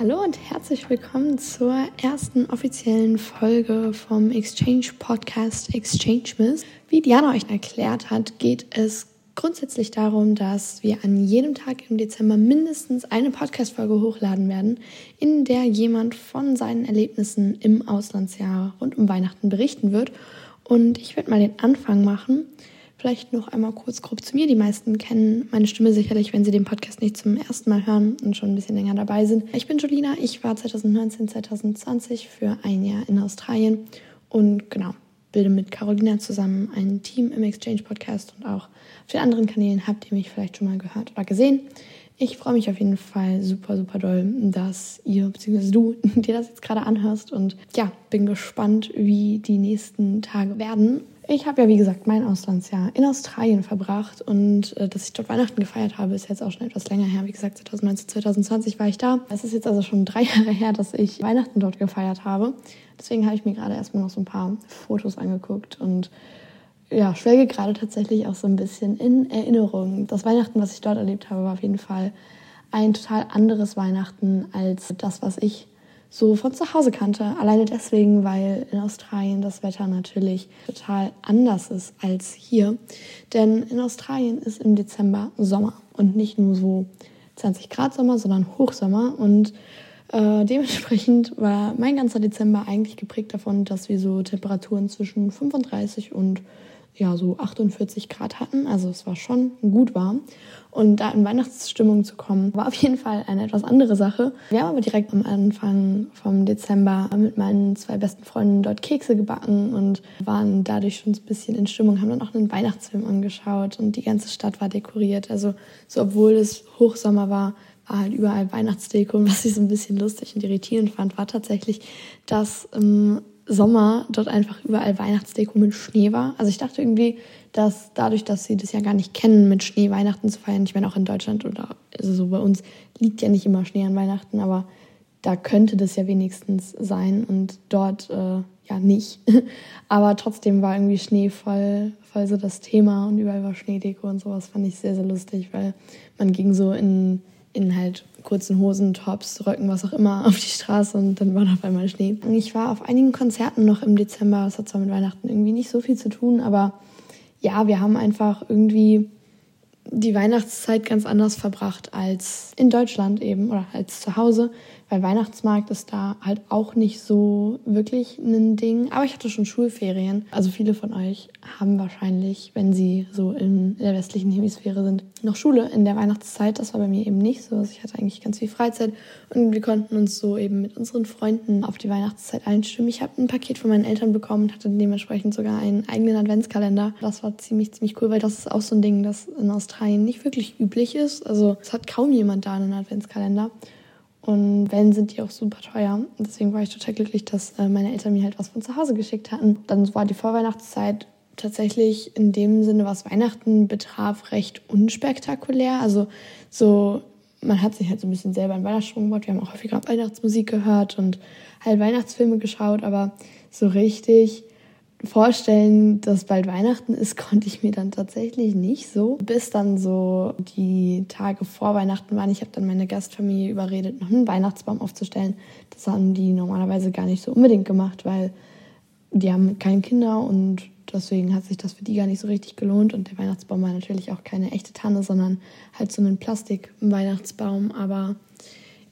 Hallo und herzlich willkommen zur ersten offiziellen Folge vom Exchange Podcast Exchange Miss. Wie Diana euch erklärt hat, geht es grundsätzlich darum, dass wir an jedem Tag im Dezember mindestens eine Podcast-Folge hochladen werden, in der jemand von seinen Erlebnissen im Auslandsjahr rund um Weihnachten berichten wird. Und ich werde mal den Anfang machen. Vielleicht noch einmal kurz grob zu mir. Die meisten kennen meine Stimme sicherlich, wenn sie den Podcast nicht zum ersten Mal hören und schon ein bisschen länger dabei sind. Ich bin Jolina. Ich war 2019, 2020 für ein Jahr in Australien und genau, bilde mit Carolina zusammen ein Team im Exchange Podcast und auch auf den anderen Kanälen habt ihr mich vielleicht schon mal gehört oder gesehen. Ich freue mich auf jeden Fall super, super doll, dass ihr bzw. du dir das jetzt gerade anhörst und ja, bin gespannt, wie die nächsten Tage werden. Ich habe ja, wie gesagt, mein Auslandsjahr in Australien verbracht und äh, dass ich dort Weihnachten gefeiert habe, ist jetzt auch schon etwas länger her. Wie gesagt, 2019, 2020 war ich da. Es ist jetzt also schon drei Jahre her, dass ich Weihnachten dort gefeiert habe. Deswegen habe ich mir gerade erstmal noch so ein paar Fotos angeguckt und ja, schwelge gerade tatsächlich auch so ein bisschen in Erinnerung. Das Weihnachten, was ich dort erlebt habe, war auf jeden Fall ein total anderes Weihnachten als das, was ich so von zu Hause kannte. Alleine deswegen, weil in Australien das Wetter natürlich total anders ist als hier. Denn in Australien ist im Dezember Sommer und nicht nur so 20 Grad Sommer, sondern Hochsommer. Und äh, dementsprechend war mein ganzer Dezember eigentlich geprägt davon, dass wir so Temperaturen zwischen 35 und ja, so 48 Grad hatten. Also es war schon gut warm. Und da in Weihnachtsstimmung zu kommen, war auf jeden Fall eine etwas andere Sache. Wir haben aber direkt am Anfang vom Dezember mit meinen zwei besten Freunden dort Kekse gebacken und waren dadurch schon ein bisschen in Stimmung, haben dann auch einen Weihnachtsfilm angeschaut und die ganze Stadt war dekoriert. Also so obwohl es Hochsommer war, war halt überall Weihnachtsdeko. Und was ich so ein bisschen lustig und irritierend fand, war tatsächlich, dass im Sommer dort einfach überall Weihnachtsdeko mit Schnee war. Also ich dachte irgendwie, dass dadurch, dass sie das ja gar nicht kennen, mit Schnee Weihnachten zu feiern, ich meine auch in Deutschland oder also so bei uns liegt ja nicht immer Schnee an Weihnachten, aber da könnte das ja wenigstens sein und dort äh, ja nicht. aber trotzdem war irgendwie Schnee voll, voll so das Thema und überall war Schneedeko und sowas fand ich sehr, sehr lustig, weil man ging so in, in halt kurzen Hosen, Tops, Röcken, was auch immer auf die Straße und dann war auf einmal Schnee. Ich war auf einigen Konzerten noch im Dezember. Das hat zwar mit Weihnachten irgendwie nicht so viel zu tun, aber ja, wir haben einfach irgendwie die Weihnachtszeit ganz anders verbracht als in Deutschland eben oder als zu Hause weil Weihnachtsmarkt ist da halt auch nicht so wirklich ein Ding. Aber ich hatte schon Schulferien. Also viele von euch haben wahrscheinlich, wenn sie so in der westlichen Hemisphäre sind, noch Schule in der Weihnachtszeit. Das war bei mir eben nicht so. Also ich hatte eigentlich ganz viel Freizeit und wir konnten uns so eben mit unseren Freunden auf die Weihnachtszeit einstimmen. Ich habe ein Paket von meinen Eltern bekommen und hatte dementsprechend sogar einen eigenen Adventskalender. Das war ziemlich, ziemlich cool, weil das ist auch so ein Ding, das in Australien nicht wirklich üblich ist. Also es hat kaum jemand da einen Adventskalender. Und wenn, sind die auch super teuer. Deswegen war ich total glücklich, dass äh, meine Eltern mir halt was von zu Hause geschickt hatten. Dann war die Vorweihnachtszeit tatsächlich in dem Sinne, was Weihnachten betraf, recht unspektakulär. Also so, man hat sich halt so ein bisschen selber in Weihnachtsstimmung gebaut. Wir haben auch häufiger Weihnachtsmusik gehört und halt Weihnachtsfilme geschaut, aber so richtig vorstellen, dass bald Weihnachten ist, konnte ich mir dann tatsächlich nicht so. Bis dann so die Tage vor Weihnachten waren. Ich habe dann meine Gastfamilie überredet, noch einen Weihnachtsbaum aufzustellen. Das haben die normalerweise gar nicht so unbedingt gemacht, weil die haben keine Kinder und deswegen hat sich das für die gar nicht so richtig gelohnt. Und der Weihnachtsbaum war natürlich auch keine echte Tanne, sondern halt so ein Plastik-Weihnachtsbaum. Aber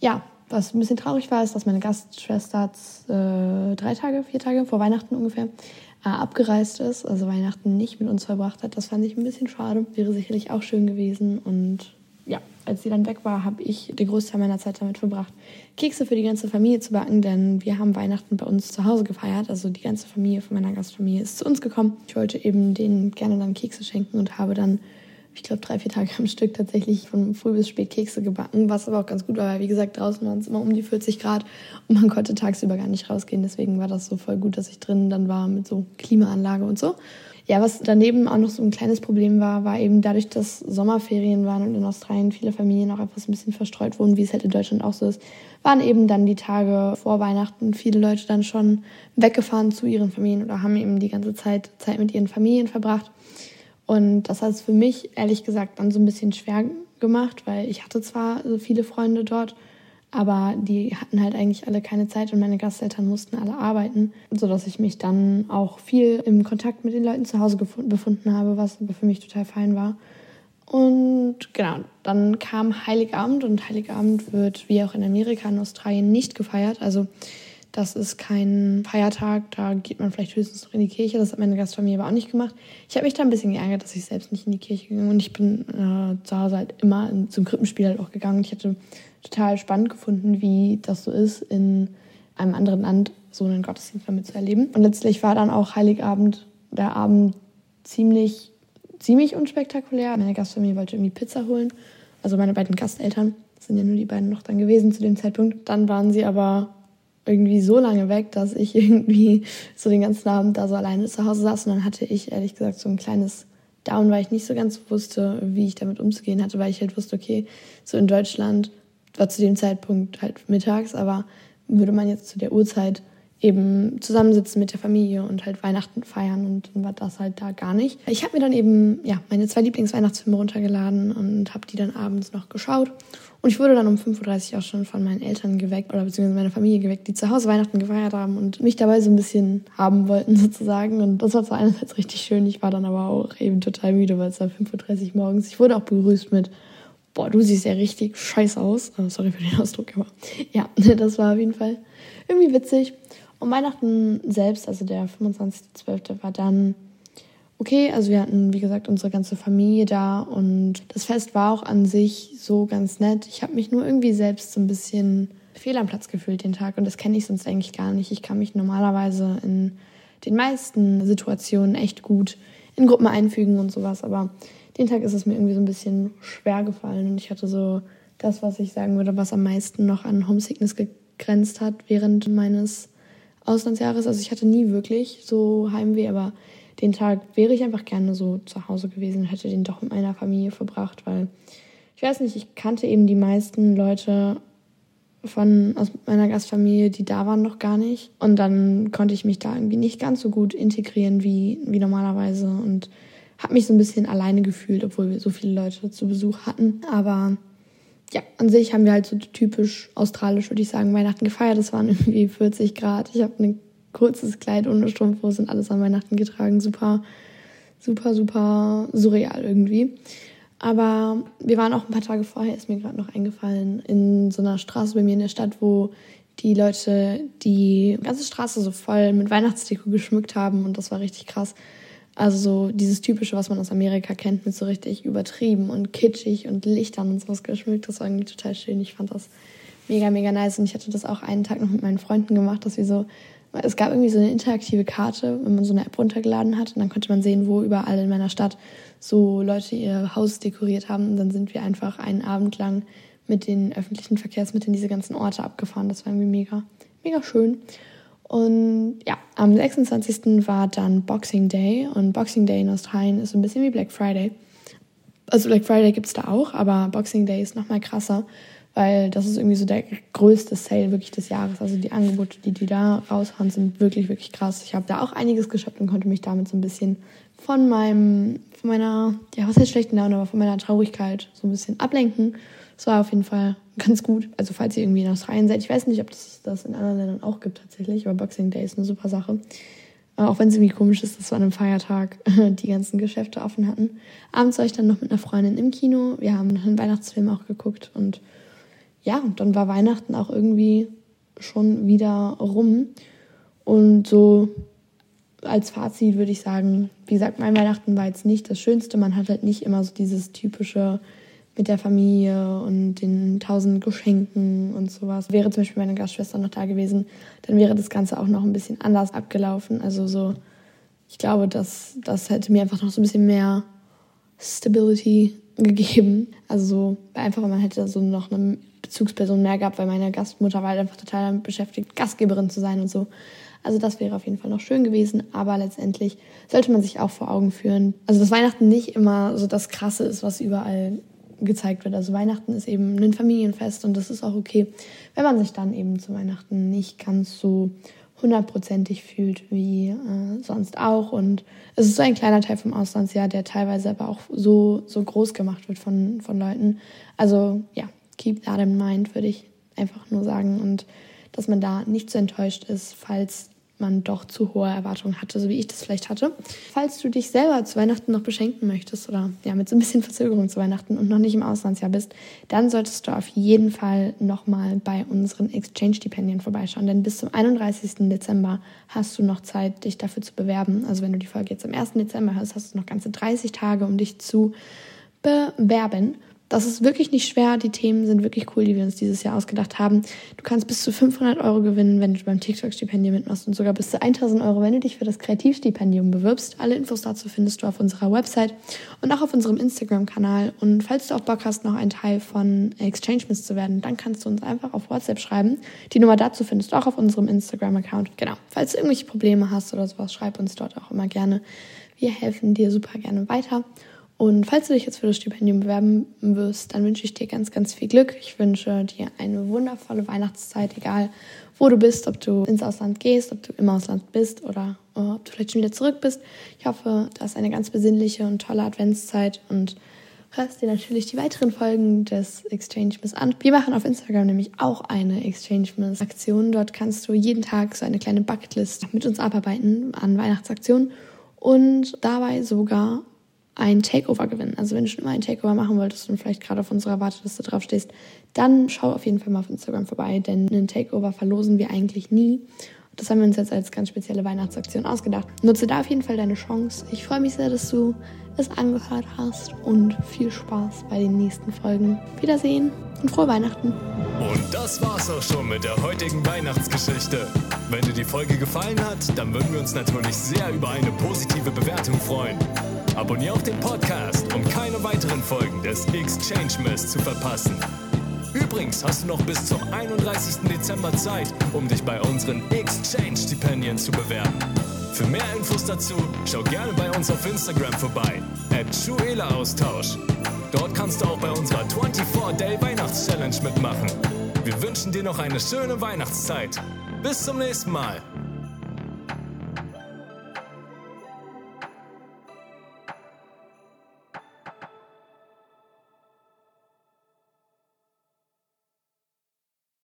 ja, was ein bisschen traurig war, ist, dass meine Gastschwester äh, drei Tage, vier Tage vor Weihnachten ungefähr äh, abgereist ist, also Weihnachten nicht mit uns verbracht hat. Das fand ich ein bisschen schade. Wäre sicherlich auch schön gewesen. Und ja, als sie dann weg war, habe ich den Großteil meiner Zeit damit verbracht, Kekse für die ganze Familie zu backen, denn wir haben Weihnachten bei uns zu Hause gefeiert. Also die ganze Familie von meiner Gastfamilie ist zu uns gekommen. Ich wollte eben denen gerne dann Kekse schenken und habe dann ich glaube, drei, vier Tage am Stück tatsächlich von früh bis spät Kekse gebacken, was aber auch ganz gut war, weil wie gesagt, draußen waren es immer um die 40 Grad und man konnte tagsüber gar nicht rausgehen. Deswegen war das so voll gut, dass ich drinnen dann war mit so Klimaanlage und so. Ja, was daneben auch noch so ein kleines Problem war, war eben dadurch, dass Sommerferien waren und in Australien viele Familien auch etwas ein bisschen verstreut wurden, wie es halt in Deutschland auch so ist, waren eben dann die Tage vor Weihnachten viele Leute dann schon weggefahren zu ihren Familien oder haben eben die ganze Zeit Zeit mit ihren Familien verbracht. Und das hat es für mich ehrlich gesagt dann so ein bisschen schwer gemacht, weil ich hatte zwar so viele Freunde dort, aber die hatten halt eigentlich alle keine Zeit und meine Gasteltern mussten alle arbeiten, sodass ich mich dann auch viel im Kontakt mit den Leuten zu Hause befunden habe, was aber für mich total fein war. Und genau, dann kam Heiligabend und Heiligabend wird wie auch in Amerika und Australien nicht gefeiert. Also das ist kein Feiertag, da geht man vielleicht höchstens noch in die Kirche. Das hat meine Gastfamilie aber auch nicht gemacht. Ich habe mich da ein bisschen geärgert, dass ich selbst nicht in die Kirche bin. Und ich bin äh, zu Hause halt immer in, zum Krippenspiel halt auch gegangen. Ich hatte total spannend gefunden, wie das so ist, in einem anderen Land so einen Gottesdienst damit zu erleben. Und letztlich war dann auch Heiligabend der Abend ziemlich, ziemlich unspektakulär. Meine Gastfamilie wollte irgendwie Pizza holen. Also meine beiden Gasteltern sind ja nur die beiden noch dann gewesen zu dem Zeitpunkt. Dann waren sie aber irgendwie so lange weg, dass ich irgendwie so den ganzen Abend da so alleine zu Hause saß. Und dann hatte ich ehrlich gesagt so ein kleines Down, weil ich nicht so ganz wusste, wie ich damit umzugehen hatte, weil ich halt wusste, okay, so in Deutschland war zu dem Zeitpunkt halt mittags, aber würde man jetzt zu der Uhrzeit eben zusammensitzen mit der Familie und halt Weihnachten feiern und dann war das halt da gar nicht. Ich habe mir dann eben ja meine zwei Lieblingsweihnachtsfilme runtergeladen und habe die dann abends noch geschaut und ich wurde dann um 5.30 Uhr auch schon von meinen Eltern geweckt oder beziehungsweise meiner Familie geweckt, die zu Hause Weihnachten gefeiert haben und mich dabei so ein bisschen haben wollten sozusagen und das war zwar einerseits richtig schön, ich war dann aber auch eben total müde, weil es war 5.30 Uhr morgens. Ich wurde auch begrüßt mit boah, du siehst ja richtig scheiße aus. Oh, sorry für den Ausdruck, aber ja, das war auf jeden Fall irgendwie witzig. Und Weihnachten selbst, also der 25.12. war dann okay. Also wir hatten, wie gesagt, unsere ganze Familie da und das Fest war auch an sich so ganz nett. Ich habe mich nur irgendwie selbst so ein bisschen fehl am Platz gefühlt den Tag und das kenne ich sonst eigentlich gar nicht. Ich kann mich normalerweise in den meisten Situationen echt gut in Gruppen einfügen und sowas, aber den Tag ist es mir irgendwie so ein bisschen schwer gefallen und ich hatte so das, was ich sagen würde, was am meisten noch an Homesickness gegrenzt hat während meines Auslandsjahres. Also ich hatte nie wirklich so Heimweh, aber den Tag wäre ich einfach gerne so zu Hause gewesen und hätte den doch mit meiner Familie verbracht, weil ich weiß nicht, ich kannte eben die meisten Leute von aus meiner Gastfamilie, die da waren, noch gar nicht. Und dann konnte ich mich da irgendwie nicht ganz so gut integrieren wie, wie normalerweise und habe mich so ein bisschen alleine gefühlt, obwohl wir so viele Leute zu Besuch hatten. Aber ja, an sich haben wir halt so typisch australisch, würde ich sagen, Weihnachten gefeiert. Es waren irgendwie 40 Grad. Ich habe ein kurzes Kleid ohne Strumpfhose und alles an Weihnachten getragen. Super, super, super surreal irgendwie. Aber wir waren auch ein paar Tage vorher, ist mir gerade noch eingefallen, in so einer Straße bei mir in der Stadt, wo die Leute die ganze Straße so voll mit Weihnachtsdeko geschmückt haben und das war richtig krass. Also so dieses typische, was man aus Amerika kennt, mit so richtig übertrieben und kitschig und Lichtern und sowas geschmückt. Das war irgendwie total schön. Ich fand das mega, mega nice. Und ich hatte das auch einen Tag noch mit meinen Freunden gemacht, dass wir so, es gab irgendwie so eine interaktive Karte, wenn man so eine App runtergeladen hat. Und dann konnte man sehen, wo überall in meiner Stadt so Leute ihr Haus dekoriert haben. Und dann sind wir einfach einen Abend lang mit den öffentlichen Verkehrsmitteln diese ganzen Orte abgefahren. Das war irgendwie mega, mega schön. Und ja, am 26. war dann Boxing Day und Boxing Day in Australien ist so ein bisschen wie Black Friday. Also Black Friday gibt es da auch, aber Boxing Day ist nochmal krasser, weil das ist irgendwie so der größte Sale wirklich des Jahres. Also die Angebote, die die da raushauen, sind wirklich, wirklich krass. Ich habe da auch einiges geshoppt und konnte mich damit so ein bisschen von meinem, von meiner, ja, was heißt schlechten Laune, aber von meiner Traurigkeit so ein bisschen ablenken. Es war auf jeden Fall ganz gut. Also falls ihr irgendwie in Australien seid, ich weiß nicht, ob das das in anderen Ländern auch gibt tatsächlich, aber Boxing Day ist eine super Sache. Äh, auch wenn es irgendwie komisch ist, dass wir an einem Feiertag die ganzen Geschäfte offen hatten. Abends war ich dann noch mit einer Freundin im Kino. Wir haben einen Weihnachtsfilm auch geguckt und ja, dann war Weihnachten auch irgendwie schon wieder rum. Und so als Fazit würde ich sagen, wie gesagt, mein Weihnachten war jetzt nicht das Schönste. Man hat halt nicht immer so dieses typische mit der Familie und den tausend Geschenken und sowas. Wäre zum Beispiel meine Gastschwester noch da gewesen, dann wäre das Ganze auch noch ein bisschen anders abgelaufen. Also so, ich glaube, dass das hätte mir einfach noch so ein bisschen mehr Stability gegeben. Also so, einfach, man hätte so noch eine Bezugsperson mehr gehabt, weil meine Gastmutter war halt einfach total damit beschäftigt, Gastgeberin zu sein und so. Also das wäre auf jeden Fall noch schön gewesen, aber letztendlich sollte man sich auch vor Augen führen, also dass Weihnachten nicht immer so das Krasse ist, was überall gezeigt wird. Also Weihnachten ist eben ein Familienfest und das ist auch okay, wenn man sich dann eben zu Weihnachten nicht ganz so hundertprozentig fühlt wie äh, sonst auch. Und es ist so ein kleiner Teil vom Auslandsjahr, der teilweise aber auch so, so groß gemacht wird von, von Leuten. Also ja, keep that in mind, würde ich einfach nur sagen. Und dass man da nicht so enttäuscht ist, falls man doch zu hohe Erwartungen hatte, so wie ich das vielleicht hatte. Falls du dich selber zu Weihnachten noch beschenken möchtest oder ja mit so ein bisschen Verzögerung zu Weihnachten und noch nicht im Auslandsjahr bist, dann solltest du auf jeden Fall nochmal bei unseren Exchange-Stipendien vorbeischauen, denn bis zum 31. Dezember hast du noch Zeit, dich dafür zu bewerben. Also wenn du die Folge jetzt am 1. Dezember hörst, hast du noch ganze 30 Tage, um dich zu bewerben. Das ist wirklich nicht schwer. Die Themen sind wirklich cool, die wir uns dieses Jahr ausgedacht haben. Du kannst bis zu 500 Euro gewinnen, wenn du beim TikTok-Stipendium mitmachst und sogar bis zu 1000 Euro, wenn du dich für das Kreativstipendium bewirbst. Alle Infos dazu findest du auf unserer Website und auch auf unserem Instagram-Kanal. Und falls du auch Bock hast, noch ein Teil von Exchange Miss zu werden, dann kannst du uns einfach auf WhatsApp schreiben. Die Nummer dazu findest du auch auf unserem Instagram-Account. Genau. Falls du irgendwelche Probleme hast oder sowas, schreib uns dort auch immer gerne. Wir helfen dir super gerne weiter. Und falls du dich jetzt für das Stipendium bewerben wirst, dann wünsche ich dir ganz, ganz viel Glück. Ich wünsche dir eine wundervolle Weihnachtszeit, egal wo du bist, ob du ins Ausland gehst, ob du im Ausland bist oder ob du vielleicht schon wieder zurück bist. Ich hoffe, du hast eine ganz besinnliche und tolle Adventszeit und hörst dir natürlich die weiteren Folgen des Exchange Miss an. Wir machen auf Instagram nämlich auch eine Exchange Miss Aktion. Dort kannst du jeden Tag so eine kleine Bucketlist mit uns abarbeiten an Weihnachtsaktionen und dabei sogar ein Takeover gewinnen. Also wenn du schon immer ein Takeover machen wolltest und vielleicht gerade auf unserer Warteliste drauf stehst, dann schau auf jeden Fall mal auf Instagram vorbei, denn einen Takeover verlosen wir eigentlich nie. Das haben wir uns jetzt als ganz spezielle Weihnachtsaktion ausgedacht. Nutze da auf jeden Fall deine Chance. Ich freue mich sehr, dass du es angehört hast und viel Spaß bei den nächsten Folgen. Wiedersehen und frohe Weihnachten. Und das war's auch schon mit der heutigen Weihnachtsgeschichte. Wenn dir die Folge gefallen hat, dann würden wir uns natürlich sehr über eine positive Bewertung freuen. Abonnier auch den Podcast, um keine weiteren Folgen des Exchange Mess zu verpassen. Übrigens hast du noch bis zum 31. Dezember Zeit, um dich bei unseren Exchange-Stipendien zu bewerben. Für mehr Infos dazu schau gerne bei uns auf Instagram vorbei, at Austausch. Dort kannst du auch bei unserer 24-Day-Weihnachts-Challenge mitmachen. Wir wünschen dir noch eine schöne Weihnachtszeit. Bis zum nächsten Mal.